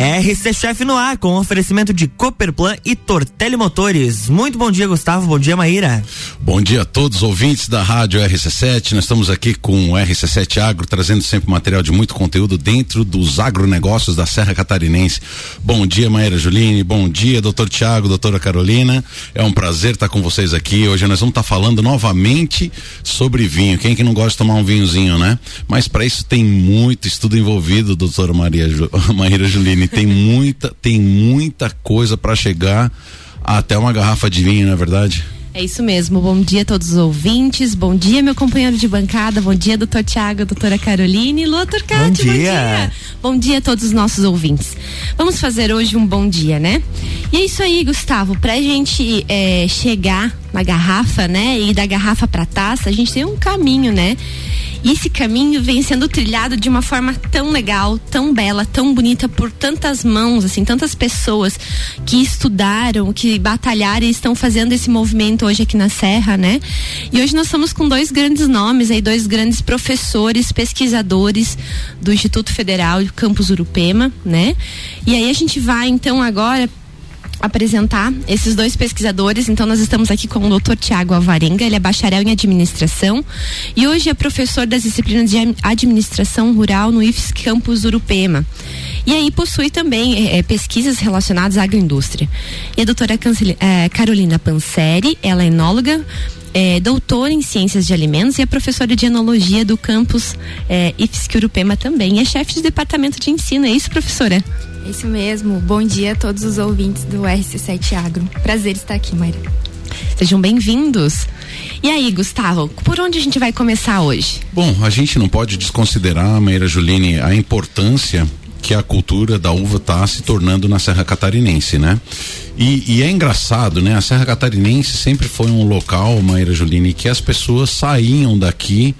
RC Chef no ar, com oferecimento de Cooperplan e Tortelli Motores. Muito bom dia, Gustavo. Bom dia, Maíra. Bom dia a todos os ouvintes da Rádio RC7. Nós estamos aqui com o RC7 Agro, trazendo sempre material de muito conteúdo dentro dos agronegócios da Serra Catarinense. Bom dia, Maíra Juline. Bom dia, doutor Tiago, doutora Carolina. É um prazer estar com vocês aqui. Hoje nós vamos estar falando novamente sobre vinho. Quem que não gosta de tomar um vinhozinho, né? Mas para isso tem muito estudo envolvido, doutora Maria Maíra Juline. Tem muita, tem muita coisa para chegar até uma garrafa de vinho, não é verdade? É isso mesmo. Bom dia a todos os ouvintes. Bom dia, meu companheiro de bancada. Bom dia, doutor Tiago, doutora Caroline. Lua Turcati, bom, dia. bom dia. Bom dia a todos os nossos ouvintes. Vamos fazer hoje um bom dia, né? E é isso aí, Gustavo. Pra gente é, chegar na garrafa, né? E da garrafa pra taça, a gente tem um caminho, né? E esse caminho vem sendo trilhado de uma forma tão legal, tão bela, tão bonita por tantas mãos, assim, tantas pessoas que estudaram, que batalharam e estão fazendo esse movimento hoje aqui na Serra, né? E hoje nós estamos com dois grandes nomes aí, dois grandes professores, pesquisadores do Instituto Federal de Campus Urupema, né? E aí a gente vai então agora apresentar esses dois pesquisadores. Então, nós estamos aqui com o Dr. Tiago Alvarenga, ele é bacharel em administração e hoje é professor das disciplinas de administração rural no IFES Campus Urupema. E aí possui também é, pesquisas relacionadas à agroindústria. E a doutora Cancel é, Carolina Panseri, ela é enóloga, é, doutora em ciências de alimentos e é professora de enologia do campus é, IFSC Urupema também. E é chefe de departamento de ensino, é isso, professora? Isso mesmo. Bom dia a todos os ouvintes do RC7 Agro. Prazer estar aqui, Maíra. Sejam bem-vindos. E aí, Gustavo, por onde a gente vai começar hoje? Bom, a gente não pode desconsiderar, Maíra Juline, a importância que a cultura da uva está se tornando na Serra Catarinense, né? E, e, é engraçado, né? A Serra Catarinense sempre foi um local, Maíra Juline, que as pessoas saíam daqui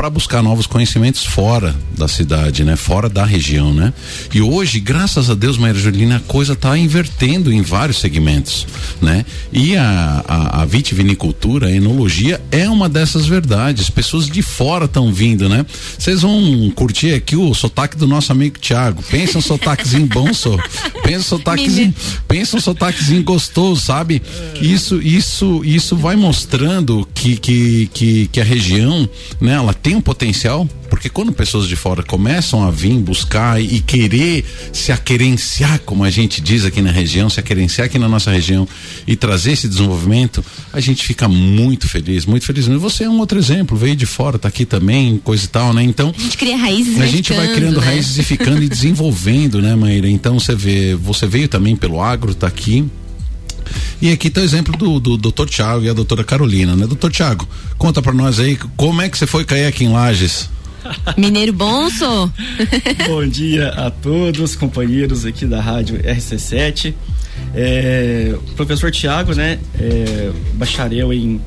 para buscar novos conhecimentos fora da cidade, né? Fora da região, né? E hoje, graças a Deus, Maria Julina, a coisa está invertendo em vários segmentos, né? E a, a, a vitivinicultura, a enologia é uma dessas verdades. Pessoas de fora estão vindo, né? Vocês vão curtir aqui o sotaque do nosso amigo Tiago. Pensa um sotaquezinho bom, só. Pensa um sotaquezinho, pensa um sotaquezinho gostoso, sabe? Isso, isso, isso vai mostrando que, que, que, que a região, né? Ela tem tem um potencial, porque quando pessoas de fora começam a vir buscar e, e querer se aquerenciar, como a gente diz aqui na região, se aquerenciar aqui na nossa região e trazer esse desenvolvimento, a gente fica muito feliz, muito feliz. E você é um outro exemplo, veio de fora, tá aqui também, coisa e tal, né? Então. A gente cria raízes, A gente vai criando né? raízes e ficando e desenvolvendo, né, Maíra? Então você vê, você veio também pelo agro, tá aqui, e aqui está o exemplo do, do doutor Tiago e a doutora Carolina, né? Doutor Tiago, conta para nós aí, como é que você foi cair aqui em Lages? Mineiro Bonso. Bom dia a todos, companheiros aqui da rádio RC7. É, professor Tiago, né? É, bacharel em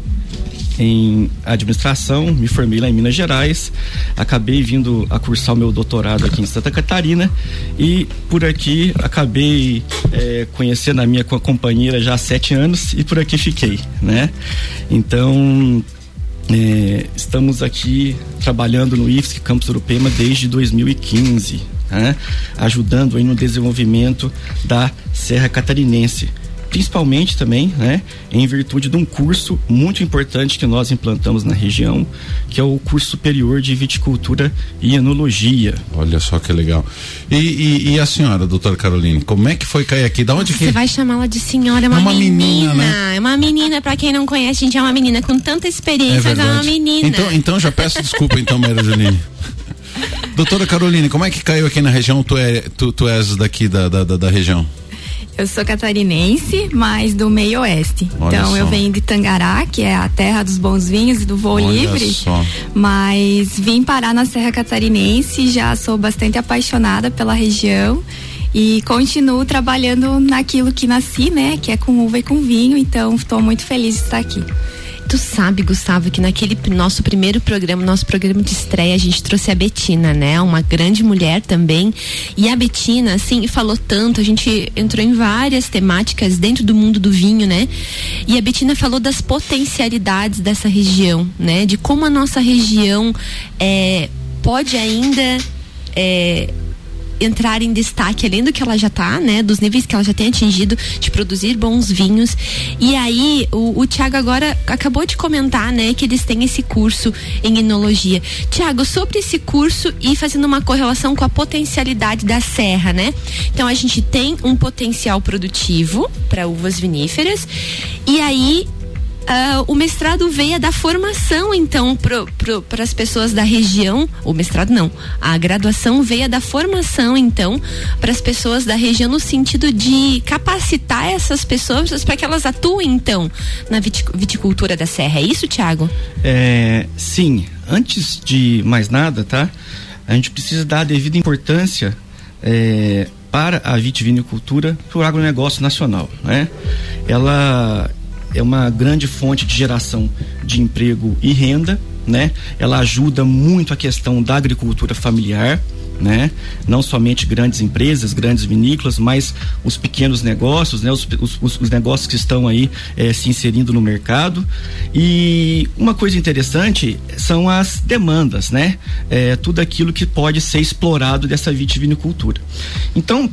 em administração, me formei lá em Minas Gerais, acabei vindo a cursar o meu doutorado aqui em Santa Catarina e por aqui acabei é, conhecendo a minha companheira já há sete anos e por aqui fiquei, né? Então é, estamos aqui trabalhando no IFSC Campus Urupema desde 2015, né? ajudando aí no desenvolvimento da Serra Catarinense principalmente também, né, em virtude de um curso muito importante que nós implantamos na região, que é o curso superior de viticultura e enologia. Olha só que legal. E, e, e a senhora, doutora Caroline, como é que foi cair aqui? Da onde Você que? vai chamá-la de senhora, é uma, É uma menina, menina. né? É uma menina, pra quem não conhece, gente, é uma menina com tanta experiência, mas é uma menina. Então, então já peço desculpa então, Maria Juline. Doutora Caroline, como é que caiu aqui na região? Tu, é, tu, tu és daqui da, da, da, da região? Eu sou catarinense, mas do meio oeste. Olha então só. eu venho de Tangará, que é a terra dos bons vinhos e do voo Olha livre. só. Mas vim parar na Serra Catarinense, já sou bastante apaixonada pela região e continuo trabalhando naquilo que nasci, né? Que é com uva e com vinho. Então estou muito feliz de estar aqui. Tu sabe, Gustavo, que naquele nosso primeiro programa, nosso programa de estreia, a gente trouxe a Betina, né? Uma grande mulher também. E a Betina, assim, falou tanto, a gente entrou em várias temáticas dentro do mundo do vinho, né? E a Betina falou das potencialidades dessa região, né? De como a nossa região é, pode ainda é, entrar em destaque além do que ela já está, né? Dos níveis que ela já tem atingido de produzir bons vinhos. E aí, o, o Tiago agora acabou de comentar, né, que eles têm esse curso em enologia. Tiago, sobre esse curso e fazendo uma correlação com a potencialidade da serra, né? Então a gente tem um potencial produtivo para uvas viníferas e aí Uh, o mestrado veio da formação, então, para as pessoas da região. O mestrado não. A graduação veio da formação, então, para as pessoas da região, no sentido de capacitar essas pessoas para que elas atuem, então, na viticultura da serra. É isso, Tiago? É, sim. Antes de mais nada, tá? A gente precisa dar a devida importância é, para a vitivinicultura, para o agronegócio nacional, né? Ela é uma grande fonte de geração de emprego e renda, né? Ela ajuda muito a questão da agricultura familiar, né? Não somente grandes empresas, grandes vinícolas, mas os pequenos negócios, né? Os, os, os negócios que estão aí eh, se inserindo no mercado. E uma coisa interessante são as demandas, né? É, tudo aquilo que pode ser explorado dessa vitivinicultura. Então,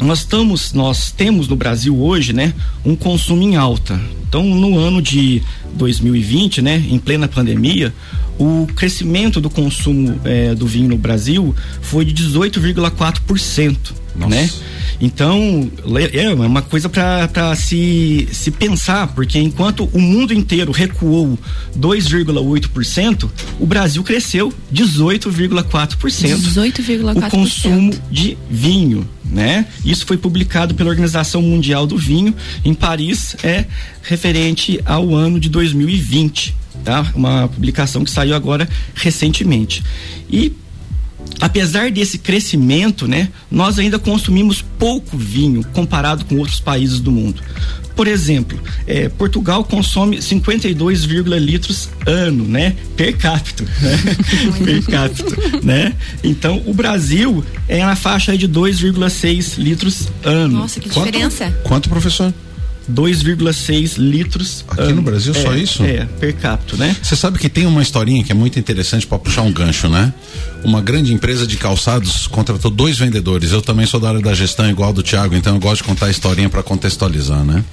nós estamos, nós temos no Brasil hoje, né, um consumo em alta. Então, no ano de 2020, né, em plena pandemia, o crescimento do consumo eh, do vinho no Brasil foi de 18,4%, né? Então, é uma coisa para se, se pensar, porque enquanto o mundo inteiro recuou 2,8%, o Brasil cresceu 18,4%. 18,4%. O consumo de vinho, né? Isso foi publicado pela Organização Mundial do Vinho em Paris, é referente ao ano de 2020, tá? Uma publicação que saiu agora recentemente. E apesar desse crescimento, né, nós ainda consumimos pouco vinho comparado com outros países do mundo. Por exemplo, é, Portugal consome 52, litros ano, né? Per capita, né? per capita, né? Então, o Brasil é na faixa de 2,6 litros ano. Nossa, que diferença. Quanto, quanto professor? 2,6 litros. Aqui ano. no Brasil é, só isso? É, per capita, né? Você sabe que tem uma historinha que é muito interessante para puxar um gancho, né? Uma grande empresa de calçados contratou dois vendedores. Eu também sou da área da gestão, igual do Thiago, então eu gosto de contar a historinha para contextualizar, né?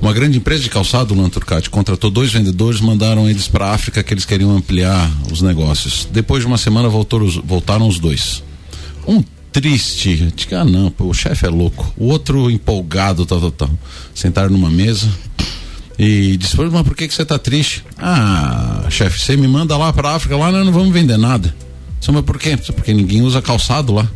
Uma grande empresa de calçado, o Lanturcati, contratou dois vendedores, mandaram eles para África que eles queriam ampliar os negócios. Depois de uma semana voltou, voltaram os dois. Um triste. Digo, ah, não, pô, o chefe é louco. O outro empolgado, tal, tal, tal. Sentaram numa mesa e disse: Mas por que, que você tá triste? Ah, chefe, você me manda lá pra África, lá nós não vamos vender nada. Disse, mas por quê? Porque ninguém usa calçado lá.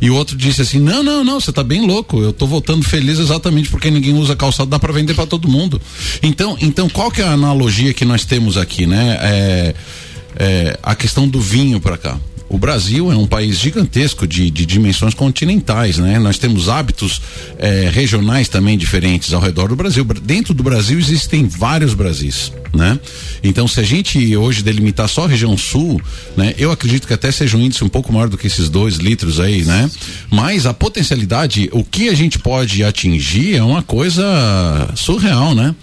E o outro disse assim: Não, não, não, você tá bem louco. Eu tô voltando feliz exatamente porque ninguém usa calçado, dá para vender para todo mundo. Então, então, qual que é a analogia que nós temos aqui, né? É, é a questão do vinho para cá o Brasil é um país gigantesco de, de dimensões continentais, né? Nós temos hábitos é, regionais também diferentes ao redor do Brasil. Dentro do Brasil existem vários Brasis, né? Então, se a gente hoje delimitar só a região sul, né? Eu acredito que até seja um índice um pouco maior do que esses dois litros aí, né? Mas a potencialidade, o que a gente pode atingir é uma coisa surreal, né?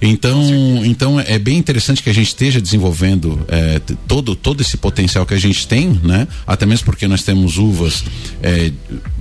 Então, então é bem interessante que a gente esteja desenvolvendo é, todo, todo esse potencial que a gente tem, né? Até mesmo porque nós temos uvas é,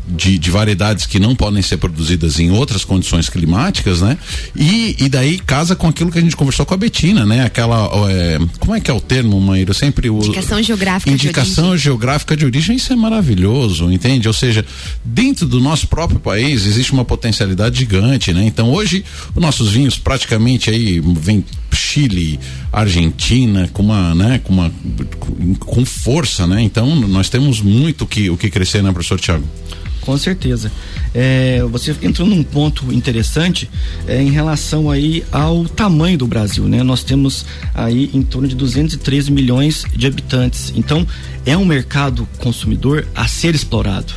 de, de, variedades que não podem ser produzidas em outras condições climáticas, né? E, e daí casa com aquilo que a gente conversou com a Betina, né? Aquela, é, como é que é o termo, Maíra? sempre o indicação geográfica indicação de geográfica de origem, isso é maravilhoso, entende? Ou seja, dentro do nosso próprio país existe uma potencialidade gigante, né? Então hoje os nossos vinhos praticamente aí vem Chile, Argentina, com uma, né, com uma com, com força, né? Então nós temos muito que o que crescer, né, professor Tiago? Com certeza. É, você entrou num ponto interessante é, em relação aí ao tamanho do Brasil, né? Nós temos aí em torno de 213 milhões de habitantes. Então, é um mercado consumidor a ser explorado.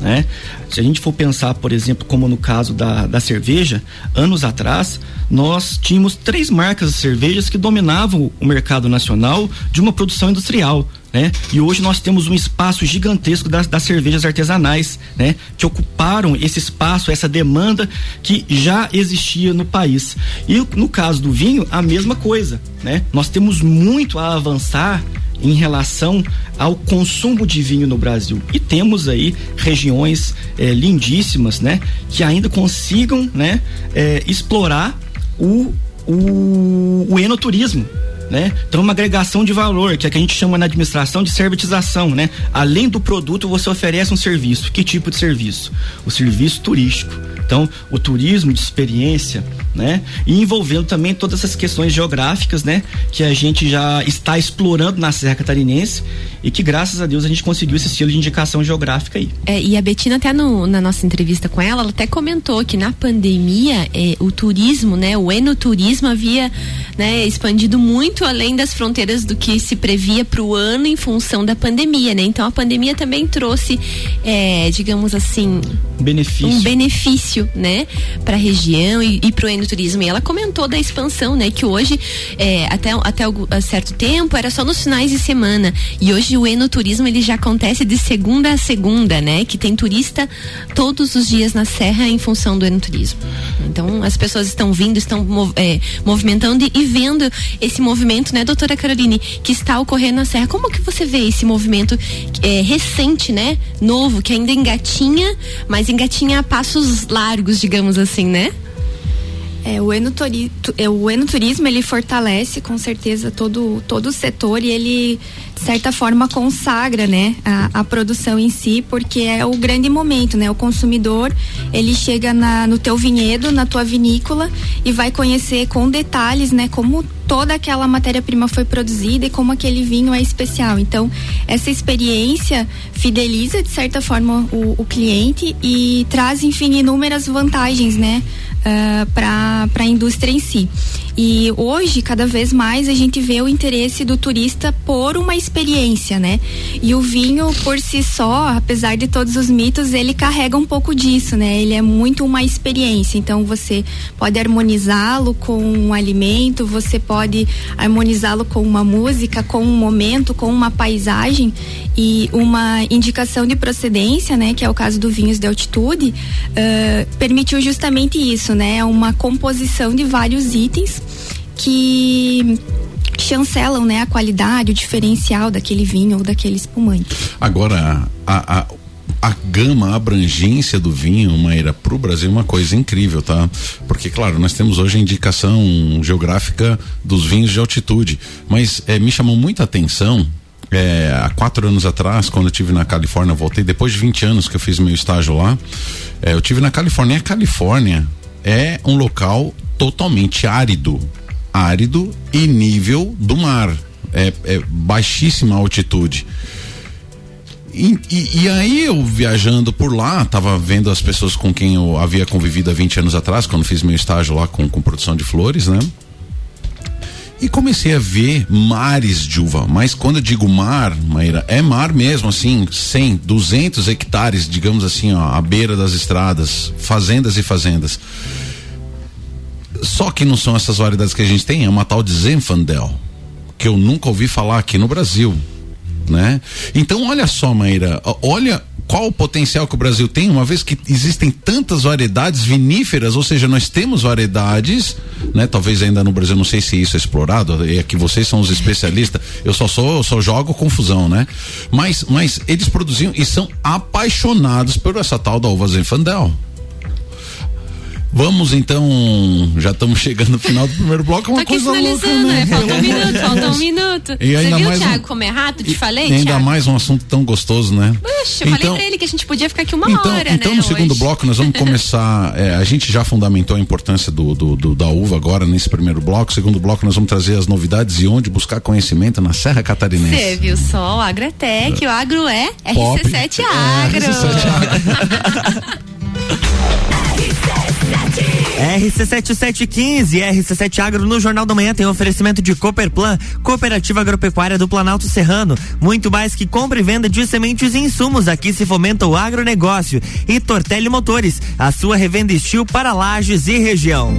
Né? Se a gente for pensar, por exemplo, como no caso da, da cerveja, anos atrás nós tínhamos três marcas de cervejas que dominavam o mercado nacional de uma produção industrial. Né? E hoje nós temos um espaço gigantesco das, das, cervejas artesanais, né? Que ocuparam esse espaço, essa demanda que já existia no país. E no caso do vinho, a mesma coisa, né? Nós temos muito a avançar em relação ao consumo de vinho no Brasil. E temos aí regiões é, lindíssimas, né? Que ainda consigam, né? É, explorar o, o, o enoturismo né? Então uma agregação de valor, que é que a gente chama na administração de servitização, né? Além do produto, você oferece um serviço. Que tipo de serviço? O serviço turístico. Então, o turismo de experiência, né? E envolvendo também todas essas questões geográficas, né? Que a gente já está explorando na Serra Catarinense e que graças a Deus a gente conseguiu esse estilo de indicação geográfica aí. É, e a Betina até no, na nossa entrevista com ela, ela até comentou que na pandemia é, o turismo, né? O enoturismo havia né, expandido muito além das fronteiras do que se previa para o ano em função da pandemia, né? Então a pandemia também trouxe, é, digamos assim, benefício. um benefício, né, para a região e, e para o enoturismo. E ela comentou da expansão, né, que hoje é, até até algum, certo tempo era só nos finais de semana e hoje o enoturismo ele já acontece de segunda a segunda, né, que tem turista todos os dias na serra em função do enoturismo. Então as pessoas estão vindo, estão é, movimentando e, e vendo esse movimento, né, doutora Caroline, que está ocorrendo na serra. Como que você vê esse movimento é, recente, né, novo, que ainda engatinha, mas mas engatinha a passos largos, digamos assim, né? É, o, enoturi, é, o enoturismo ele fortalece com certeza todo, todo o setor e ele de certa forma consagra né a, a, produção em si porque é o grande momento né o consumidor ele chega na, no teu vinhedo na tua vinícola e vai conhecer com detalhes né como toda aquela matéria-prima foi produzida e como aquele vinho é especial. Então, essa experiência fideliza, de certa forma, o, o cliente e traz, enfim, inúmeras vantagens, né, uh, ah, para a indústria em si. E hoje, cada vez mais, a gente vê o interesse do turista por uma experiência, né? E o vinho, por si só, apesar de todos os mitos, ele carrega um pouco disso, né? Ele é muito uma experiência. Então, você pode harmonizá-lo com um alimento, você pode harmonizá-lo com uma música, com um momento, com uma paisagem e uma indicação de procedência, né? Que é o caso do vinhos de altitude, uh, permitiu justamente isso, né? Uma composição de vários itens que chancelam né, a qualidade, o diferencial daquele vinho ou daquele espumante. Agora, a, a, a gama, a abrangência do vinho, Maíra, para o Brasil é uma coisa incrível, tá? Porque, claro, nós temos hoje a indicação geográfica dos vinhos de altitude, mas é, me chamou muita atenção é, há quatro anos atrás, quando eu tive na Califórnia, voltei depois de 20 anos que eu fiz meu estágio lá. É, eu tive na Califórnia. A Califórnia é um local totalmente árido árido e nível do mar. É, é baixíssima altitude. E, e, e, aí eu viajando por lá, tava vendo as pessoas com quem eu havia convivido há 20 anos atrás, quando fiz meu estágio lá com, com produção de flores, né? E comecei a ver mares de uva. Mas quando eu digo mar, Maíra, é mar mesmo, assim, 100, 200 hectares, digamos assim, ó, à beira das estradas, fazendas e fazendas. Só que não são essas variedades que a gente tem, é uma tal de Zenfandel, que eu nunca ouvi falar aqui no Brasil, né? Então olha só, Maíra, olha qual o potencial que o Brasil tem, uma vez que existem tantas variedades viníferas, ou seja, nós temos variedades, né? Talvez ainda no Brasil, não sei se isso é explorado, é que vocês são os especialistas, eu só sou, só jogo confusão, né? Mas, mas eles produziam e são apaixonados por essa tal da uva Zenfandel. Vamos então, já estamos chegando no final do primeiro bloco, é uma tá coisa louca, né? né? Falta um minuto, falta um minuto. E Você ainda viu, mais Thiago, um... comer rato? Te falei, Ainda Thiago? mais um assunto tão gostoso, né? Puxa, eu então, falei pra ele que a gente podia ficar aqui uma então, hora, Então né, no segundo hoje. bloco nós vamos começar, é, a gente já fundamentou a importância do, do, do, da uva agora nesse primeiro bloco, segundo bloco nós vamos trazer as novidades e onde buscar conhecimento na Serra Catarinense. Você viu só, o Agratec, o agro é Pop. RC7 É, Agro. RC7 Agro. RC7715, RC7 Agro no Jornal da Manhã tem oferecimento de Cooperplan, Cooperativa Agropecuária do Planalto Serrano. Muito mais que compra e venda de sementes e insumos. Aqui se fomenta o agronegócio. E Tortelli Motores, a sua revenda estil para lajes e região.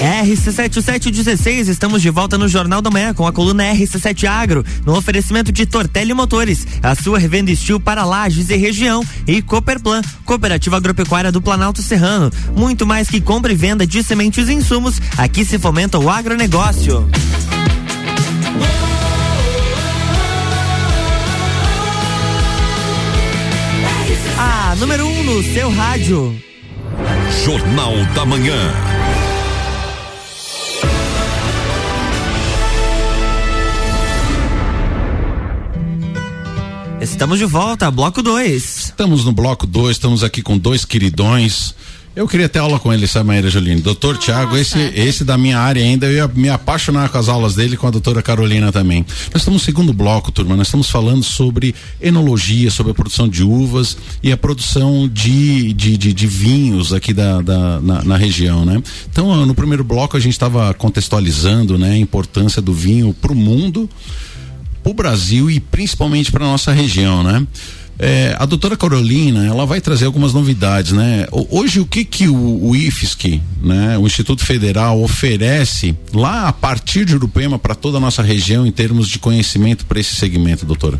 RC7716, estamos de volta no Jornal da Manhã com a coluna RC7 Agro, no oferecimento de Tortelli Motores, a sua revenda estilo para lajes e região, e Cooperplan, Cooperativa Agropecuária do Planalto Serrano. Muito mais que compra e venda de sementes e insumos, aqui se fomenta o agronegócio. A número 1 um no seu rádio. Jornal da Manhã. Estamos de volta, bloco 2. Estamos no bloco 2, estamos aqui com dois queridões. Eu queria ter aula com ele, sabe, Maíra Juline? Doutor Tiago, esse, esse da minha área ainda, eu ia me apaixonar com as aulas dele com a doutora Carolina também. Nós estamos no segundo bloco, turma, nós estamos falando sobre enologia, sobre a produção de uvas e a produção de, de, de, de vinhos aqui da, da na, na, região, né? Então, no primeiro bloco a gente estava contextualizando, né, a importância do vinho para o mundo para o Brasil e principalmente para nossa região, né? É, a doutora Carolina, ela vai trazer algumas novidades, né? Hoje, o que que o, o IFSC, né? O Instituto Federal oferece lá a partir de Urupema para toda a nossa região em termos de conhecimento para esse segmento, doutora?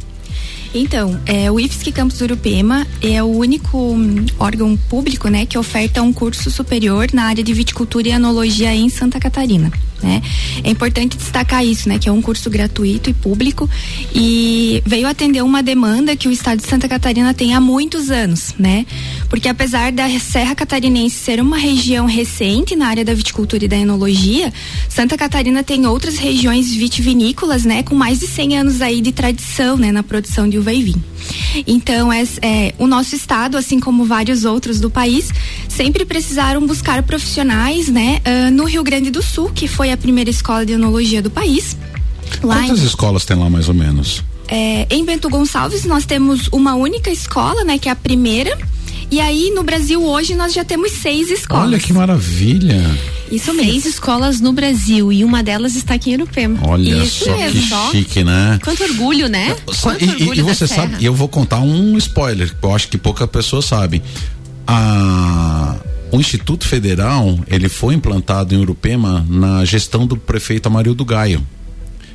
Então, é, o IFSC Campus Urupema é o único um, órgão público né, que oferta um curso superior na área de viticultura e anologia em Santa Catarina. Né? É importante destacar isso, né, que é um curso gratuito e público e veio atender uma demanda que o estado de Santa Catarina tem há muitos anos, né? Porque apesar da Serra Catarinense ser uma região recente na área da viticultura e da enologia, Santa Catarina tem outras regiões vitivinícolas, né, com mais de 100 anos aí de tradição, né, na produção de uva e vinho. Então, é, é, o nosso estado, assim como vários outros do país, sempre precisaram buscar profissionais, né, uh, no Rio Grande do Sul, que foi a primeira escola de enologia do país. Lá Quantas em, escolas tem lá mais ou menos? É, em Bento Gonçalves nós temos uma única escola, né, que é a primeira. E aí no Brasil hoje nós já temos seis escolas. Olha que maravilha. Isso mesmo. Seis escolas no Brasil e uma delas está aqui em Urupema. Olha Isso só mesmo. que chique, né? Quanto orgulho, né? Quanto e, orgulho e você sabe, eu vou contar um spoiler, que eu acho que pouca pessoa sabe. A o Instituto Federal, ele foi implantado em Urupema na gestão do prefeito Amarildo Gaio.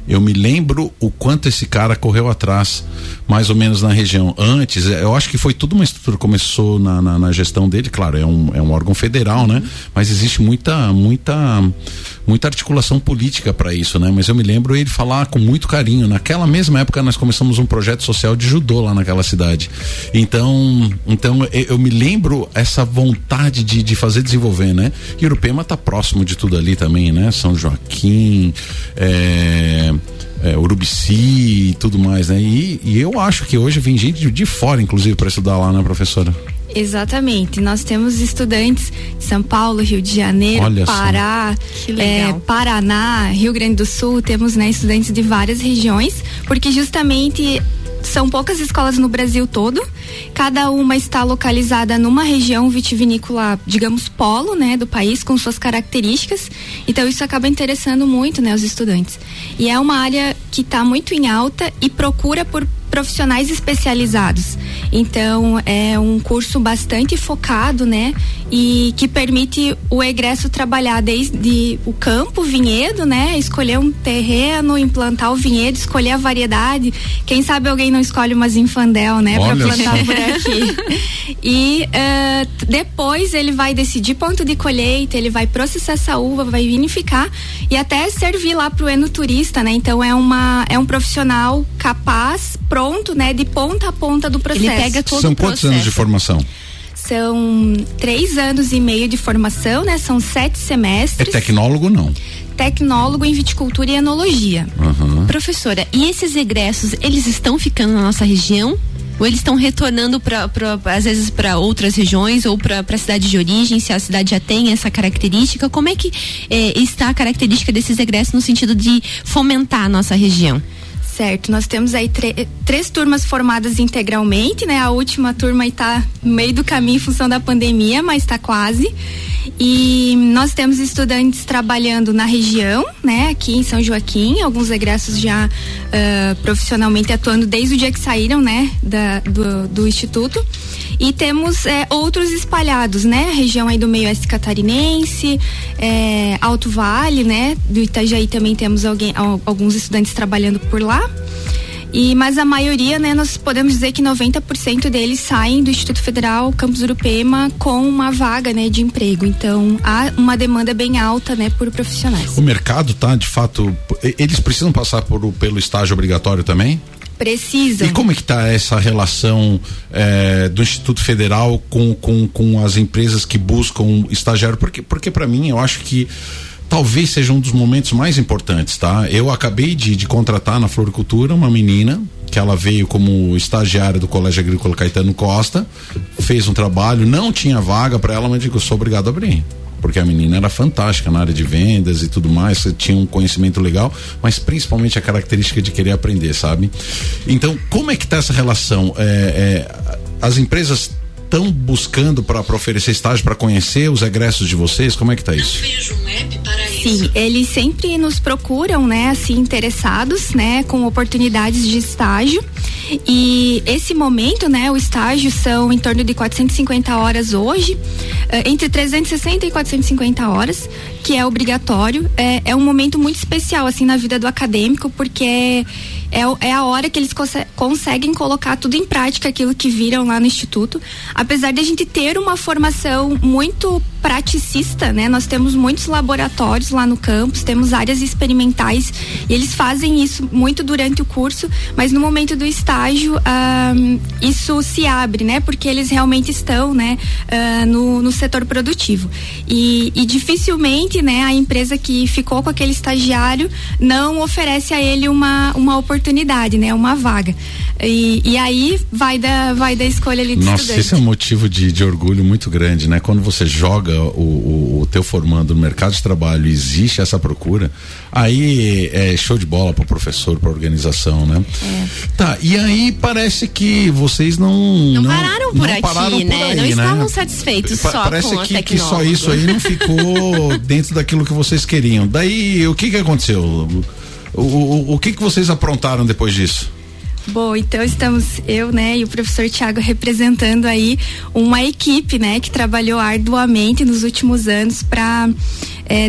Eu me lembro o quanto esse cara correu atrás, mais ou menos na região. Antes, eu acho que foi tudo uma estrutura, começou na, na, na gestão dele, claro, é um, é um órgão federal, né? Mas existe muita, muita muita articulação política para isso, né? Mas eu me lembro ele falar com muito carinho. Naquela mesma época nós começamos um projeto social de judô lá naquela cidade. Então, então eu me lembro essa vontade de, de fazer desenvolver, né? E Urupema tá próximo de tudo ali também, né? São Joaquim, é, é, Urubici e tudo mais, né? E, e, eu acho que hoje vem gente de, de fora, inclusive, para estudar lá, né, professora? Exatamente. Nós temos estudantes de São Paulo, Rio de Janeiro, Olha Pará, é, Paraná, Rio Grande do Sul. Temos né, estudantes de várias regiões, porque justamente são poucas escolas no Brasil todo. Cada uma está localizada numa região vitivinícola, digamos, polo, né, do país, com suas características. Então isso acaba interessando muito, né, os estudantes. E é uma área que está muito em alta e procura por profissionais especializados. Então, é um curso bastante focado, né? E que permite o egresso trabalhar desde o campo, vinhedo, né? Escolher um terreno, implantar o vinhedo, escolher a variedade. Quem sabe alguém não escolhe umas infandel, né? Para plantar por aqui. e uh, depois ele vai decidir ponto de colheita, ele vai processar essa uva, vai vinificar e até servir lá para o enoturista, né? Então é uma é um profissional capaz, pronto, né? De ponta a ponta do processo. Ele pega todo São o quantos processo. anos de formação? São três anos e meio de formação, né? São sete É semestres. tecnólogo não? Tecnólogo em viticultura e enologia. Aham. Professora, e esses egressos, eles estão ficando na nossa região? Ou eles estão retornando para às vezes para outras regiões ou para a cidade de origem, se a cidade já tem essa característica? Como é que eh, está a característica desses egressos no sentido de fomentar a nossa região? Certo, nós temos aí três turmas formadas integralmente, né? A última turma está no meio do caminho em função da pandemia, mas está quase. E nós temos estudantes trabalhando na região, né? Aqui em São Joaquim, alguns egressos já ah, profissionalmente atuando desde o dia que saíram, né? Da, do, do instituto. E temos eh, outros espalhados, né? A região aí do meio oeste catarinense, eh, Alto Vale, né? Do Itajaí também temos alguém, al- alguns estudantes trabalhando por lá. E, mas a maioria, né, nós podemos dizer que 90% deles saem do Instituto Federal Campus Urupema com uma vaga, né, de emprego. Então, há uma demanda bem alta, né, por profissionais. O mercado tá, de fato, eles precisam passar por, pelo estágio obrigatório também? Precisam. E como é que está essa relação eh, do Instituto Federal com, com, com as empresas que buscam estagiário? Porque, porque para mim, eu acho que talvez seja um dos momentos mais importantes, tá? Eu acabei de, de contratar na floricultura uma menina que ela veio como estagiária do Colégio Agrícola Caetano Costa, fez um trabalho, não tinha vaga para ela, mas digo, sou obrigado a abrir porque a menina era fantástica na área de vendas e tudo mais, tinha um conhecimento legal, mas principalmente a característica de querer aprender, sabe? Então, como é que tá essa relação? É, é, as empresas estão buscando para oferecer estágio para conhecer os egressos de vocês? Como é que tá isso? Sim, eles sempre nos procuram, né, assim, interessados, né, com oportunidades de estágio. E esse momento, né, o estágio são em torno de 450 horas hoje, eh, entre 360 e 450 horas, que é obrigatório. É, é um momento muito especial, assim, na vida do acadêmico, porque é, é a hora que eles conse- conseguem colocar tudo em prática, aquilo que viram lá no Instituto. Apesar de a gente ter uma formação muito praticista, né? Nós temos muitos laboratórios lá no campus, temos áreas experimentais e eles fazem isso muito durante o curso, mas no momento do estágio isso se abre, né? Porque eles realmente estão, né? no, no setor produtivo e, e dificilmente, né? A empresa que ficou com aquele estagiário não oferece a ele uma, uma oportunidade, né? Uma vaga e, e aí vai da vai da escolha ali do Nossa, estudante. esse é um motivo de, de orgulho muito grande, né? Quando você joga o, o, o teu formando no mercado de trabalho e existe essa procura, aí é show de bola pro professor, pra organização, né? Tá, e aí parece que vocês não. Não pararam por aqui, pararam por né? aí, Não estavam satisfeitos Pa- só parece com a que, que só isso aí não ficou dentro daquilo que vocês queriam. Daí, o que que aconteceu? O, o, o que que vocês aprontaram depois disso? Bom, então estamos eu, né, e o professor Tiago representando aí uma equipe, né, que trabalhou arduamente nos últimos anos para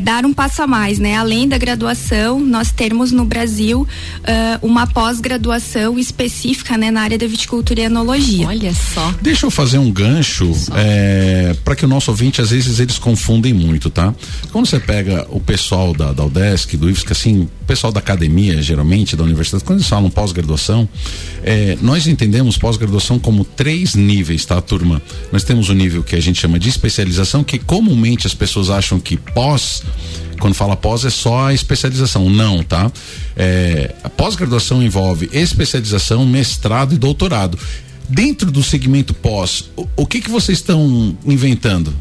dar um passo a mais, né? Além da graduação, nós termos no Brasil ah, uma pós-graduação específica, né, na área da viticultura e enologia. Olha só. Deixa eu fazer um gancho é, para que o nosso ouvinte, às vezes, eles confundem muito, tá? Quando você pega o pessoal da, da UDESC, do IFSC, assim, o pessoal da academia, geralmente, da universidade, quando eles falam pós-graduação, é, nós entendemos pós-graduação como três níveis, tá, turma? Nós temos o nível que a gente chama de especialização, que comumente as pessoas acham que pós quando fala pós é só a especialização, não, tá? É, a pós-graduação envolve especialização, mestrado e doutorado. Dentro do segmento pós, o, o que que vocês estão inventando?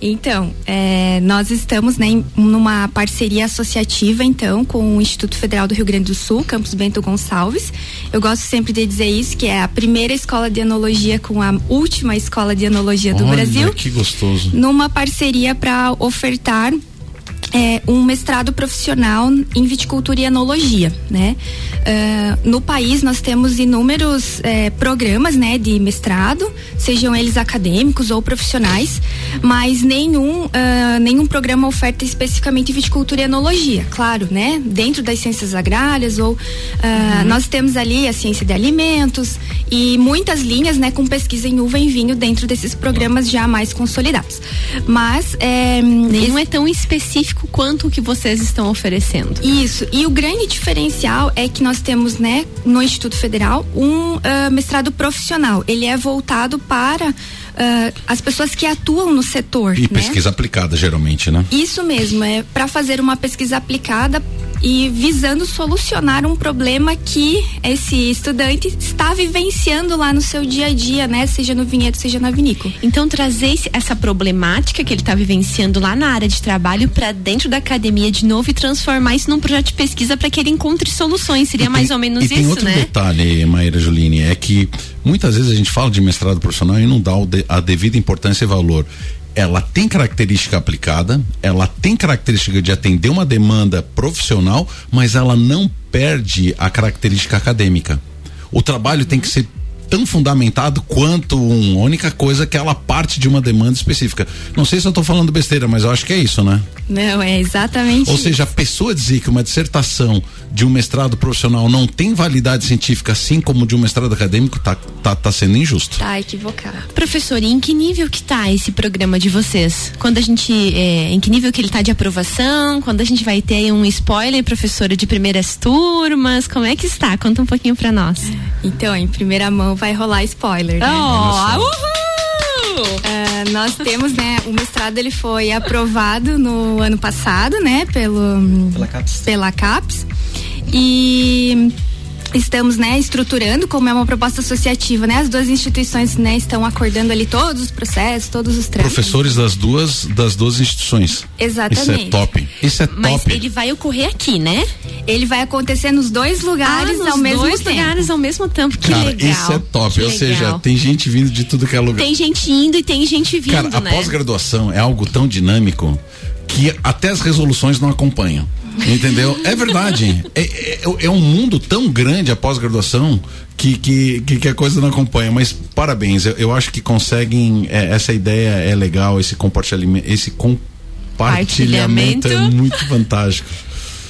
Então, é, nós estamos né, em- numa parceria associativa, então, com o Instituto Federal do Rio Grande do Sul, Campus Bento Gonçalves. Eu gosto sempre de dizer isso, que é a primeira escola de enologia com a última escola de enologia do Olha, Brasil. que gostoso. Numa parceria para ofertar é, um mestrado profissional em viticultura e enologia, né? Uh, no país nós temos inúmeros é, programas, né, de mestrado, sejam eles acadêmicos ou profissionais, mas nenhum uh, nenhum programa oferta especificamente viticultura e enologia, claro, né? Dentro das ciências agrárias ou uh, uhum. nós temos ali a ciência de alimentos e muitas linhas, né, com pesquisa em uva e vinho dentro desses programas já mais consolidados. Mas é, nenhum é tão específico quanto o que vocês estão oferecendo. Isso. E o grande diferencial é que nós temos, né, no Instituto Federal, um uh, mestrado profissional. Ele é voltado para uh, as pessoas que atuam no setor. E né? pesquisa aplicada, geralmente, né? Isso mesmo, é para fazer uma pesquisa aplicada e visando solucionar um problema que esse estudante está vivenciando lá no seu dia a dia, né? Seja no vinhedo, seja na vinícola. Então trazer essa problemática que ele está vivenciando lá na área de trabalho para dentro da academia de novo e transformar isso num projeto de pesquisa para que ele encontre soluções. Seria tem, mais ou menos e isso, tem outro né? detalhe, Maíra Juline, é que muitas vezes a gente fala de mestrado profissional e não dá a devida importância e valor ela tem característica aplicada, ela tem característica de atender uma demanda profissional, mas ela não perde a característica acadêmica. O trabalho tem que ser tão fundamentado quanto uma única coisa que ela parte de uma demanda específica. Não sei se eu estou falando besteira, mas eu acho que é isso, né? Não, é exatamente. Ou isso. seja, a pessoa dizer que uma dissertação de um mestrado profissional não tem validade científica, assim como de um mestrado acadêmico, tá, tá, tá sendo injusto. Tá equivocado. Professor, e em que nível que tá esse programa de vocês? Quando a gente, é, em que nível que ele tá de aprovação? Quando a gente vai ter um spoiler, professora, de primeiras turmas? Como é que está? Conta um pouquinho para nós. Então, em primeira mão vai rolar spoiler, né? Oh, uhul! Uh, nós temos, né, o mestrado ele foi aprovado no ano passado, né, pelo pela CAPES. Pela CAPES. E estamos né estruturando como é uma proposta associativa né? As duas instituições né estão acordando ali todos os processos todos os trâmites professores das duas das duas instituições. Exatamente isso é top. Isso é mas top. ele vai ocorrer aqui né? Ele vai acontecer nos dois lugares ah, ao mesmo dois tempo. lugares ao mesmo tempo. Que Cara, legal. isso é top. Que ou legal. seja tem gente vindo de tudo que é lugar. Tem gente indo e tem gente vindo Cara, a né? pós-graduação é algo tão dinâmico que até as resoluções não acompanham. Entendeu? É verdade. É, é, é um mundo tão grande a pós-graduação que, que, que, a coisa não acompanha. Mas parabéns, eu, eu acho que conseguem. É, essa ideia é legal, esse compartilhamento, esse compartilhamento é muito fantástico.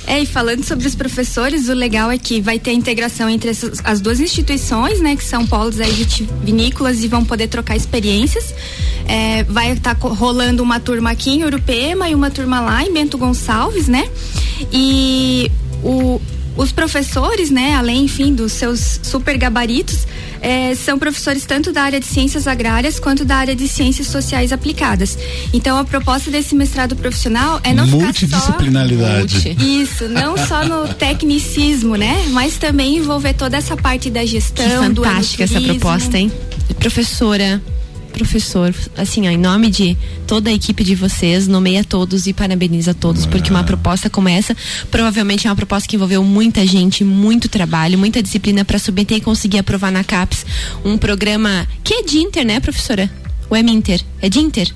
É, e falando sobre os professores, o legal é que vai ter integração entre essas, as duas instituições, né, que são polos aí vinícolas e vão poder trocar experiências. É, vai estar tá rolando uma turma aqui em Urupema e uma turma lá em Bento Gonçalves, né? E o, os professores, né, além, enfim, dos seus super gabaritos, é, são professores tanto da área de ciências agrárias quanto da área de ciências sociais aplicadas. Então, a proposta desse mestrado profissional é não Multidisciplinaridade. ficar só... Isso, não só no tecnicismo, né, mas também envolver toda essa parte da gestão, que fantástica essa proposta, hein? Professora, professor, assim, ó, em nome de toda a equipe de vocês, nomeia todos e parabeniza todos, ah. porque uma proposta como essa provavelmente é uma proposta que envolveu muita gente, muito trabalho, muita disciplina para submeter e conseguir aprovar na CAPES um programa que é de Inter, né, professora? Ou é Minter? É de Inter?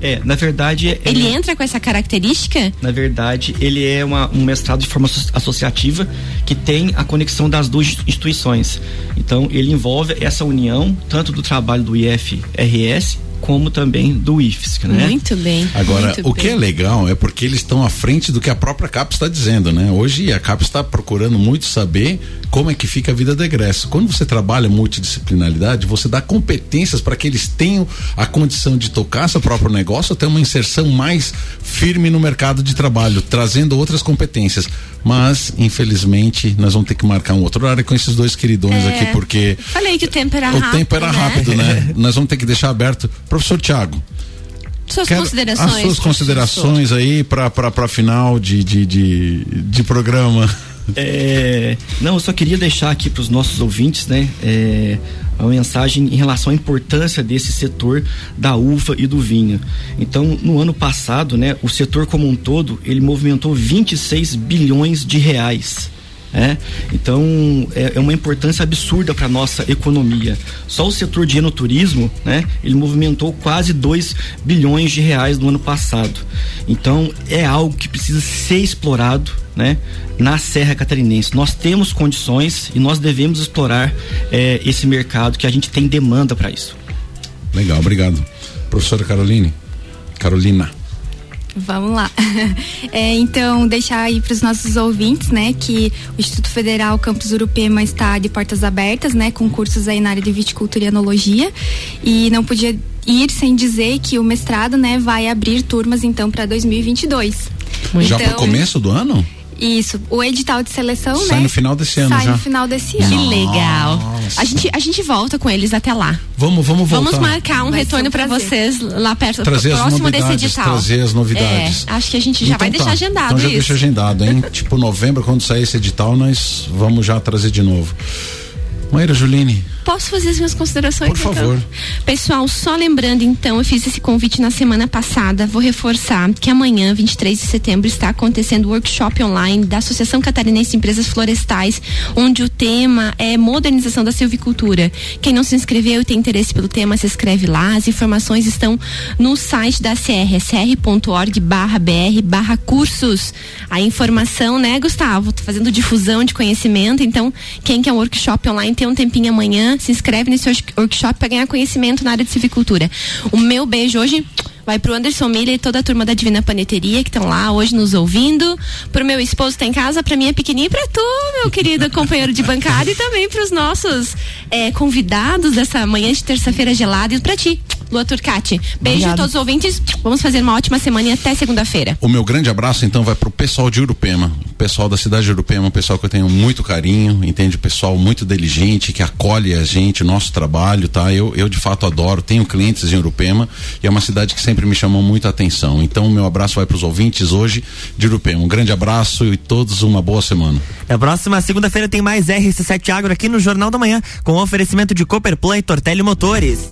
É, na verdade. Ele, ele entra com essa característica? Na verdade, ele é uma, um mestrado de forma associativa que tem a conexão das duas instituições. Então, ele envolve essa união, tanto do trabalho do IFRS como também do IFSC, né? Muito bem. Agora, muito o bem. que é legal é porque eles estão à frente do que a própria CAP está dizendo, né? Hoje a CAP está procurando muito saber como é que fica a vida do egresso. Quando você trabalha multidisciplinaridade, você dá competências para que eles tenham a condição de tocar seu próprio negócio, ter uma inserção mais firme no mercado de trabalho, trazendo outras competências. Mas, infelizmente, nós vamos ter que marcar um outro horário com esses dois queridões É. aqui, porque Falei que o tempo era o rápido. tempo era né? rápido, né? nós vamos ter que deixar aberto. Professor Tiago, Suas Quero considerações. As suas considerações aí para final de, de, de, de programa. É, não, eu só queria deixar aqui para os nossos ouvintes, né, é, uma mensagem em relação à importância desse setor da uva e do vinho. Então, no ano passado, né, o setor como um todo, ele movimentou 26 bilhões de reais. É? Então é, é uma importância absurda para nossa economia. Só o setor de enoturismo, né, ele movimentou quase 2 bilhões de reais no ano passado. Então é algo que precisa ser explorado, né, na Serra Catarinense. Nós temos condições e nós devemos explorar é, esse mercado que a gente tem demanda para isso. Legal, obrigado. Professora Caroline. Carolina. Vamos lá. É, então, deixar aí para os nossos ouvintes, né, que o Instituto Federal Campus Urupema está de portas abertas, né, com cursos aí na área de viticultura e enologia. E não podia ir sem dizer que o mestrado, né, vai abrir turmas então para 2022. Já então, para o começo do ano? Isso, o edital de seleção, Sai né? no final desse ano Sai já. no final desse ano. Que legal. A gente, a gente volta com eles até lá. Vamos, vamos voltar. Vamos marcar um Vai retorno um para vocês lá perto, Trazer as próximo desse novidades, edital. trazer as novidades. É, acho que a gente já Então vai tá. deixar agendado Então já isso. deixa agendado, hein? tipo novembro, quando sair esse edital, nós vamos já trazer de novo. Maíra Juline, Posso fazer as minhas considerações? Por favor. Então? Pessoal, só lembrando então, eu fiz esse convite na semana passada, vou reforçar que amanhã, 23 de setembro, está acontecendo o workshop online da Associação Catarinense de Empresas Florestais, onde o tema é modernização da silvicultura. Quem não se inscreveu e tem interesse pelo tema, se inscreve lá. As informações estão no site da CR, cr.org barra br barra cursos. A informação, né, Gustavo? Tô fazendo difusão de conhecimento, então quem quer um workshop online tem um tempinho amanhã, se inscreve nesse work- workshop para ganhar conhecimento na área de silvicultura. O meu beijo hoje vai pro Anderson Miller e toda a turma da Divina Paneteria que estão lá hoje nos ouvindo. Pro meu esposo que tá em casa, pra minha pequenininha e pra tu, meu querido companheiro de bancada e também pros nossos eh, convidados dessa manhã de terça-feira gelada e pra ti, Lua Turcati. Beijo Obrigado. a todos os ouvintes. Vamos fazer uma ótima semana e até segunda-feira. o meu grande abraço então vai pro pessoal de Urupema, o pessoal da cidade de Urupema, um pessoal que eu tenho muito carinho, entende? Um pessoal muito diligente, que acolhe a gente, o nosso trabalho, tá? Eu, eu de fato adoro, tenho clientes em Urupema e é uma cidade que sempre me chamou muita atenção. Então, o meu abraço vai pros ouvintes hoje de Urupema. Um grande abraço e todos uma boa semana. Na próxima segunda-feira tem mais RC7 Agro aqui no Jornal da Manhã, com oferecimento de Cooperplan e Tortelli Motores.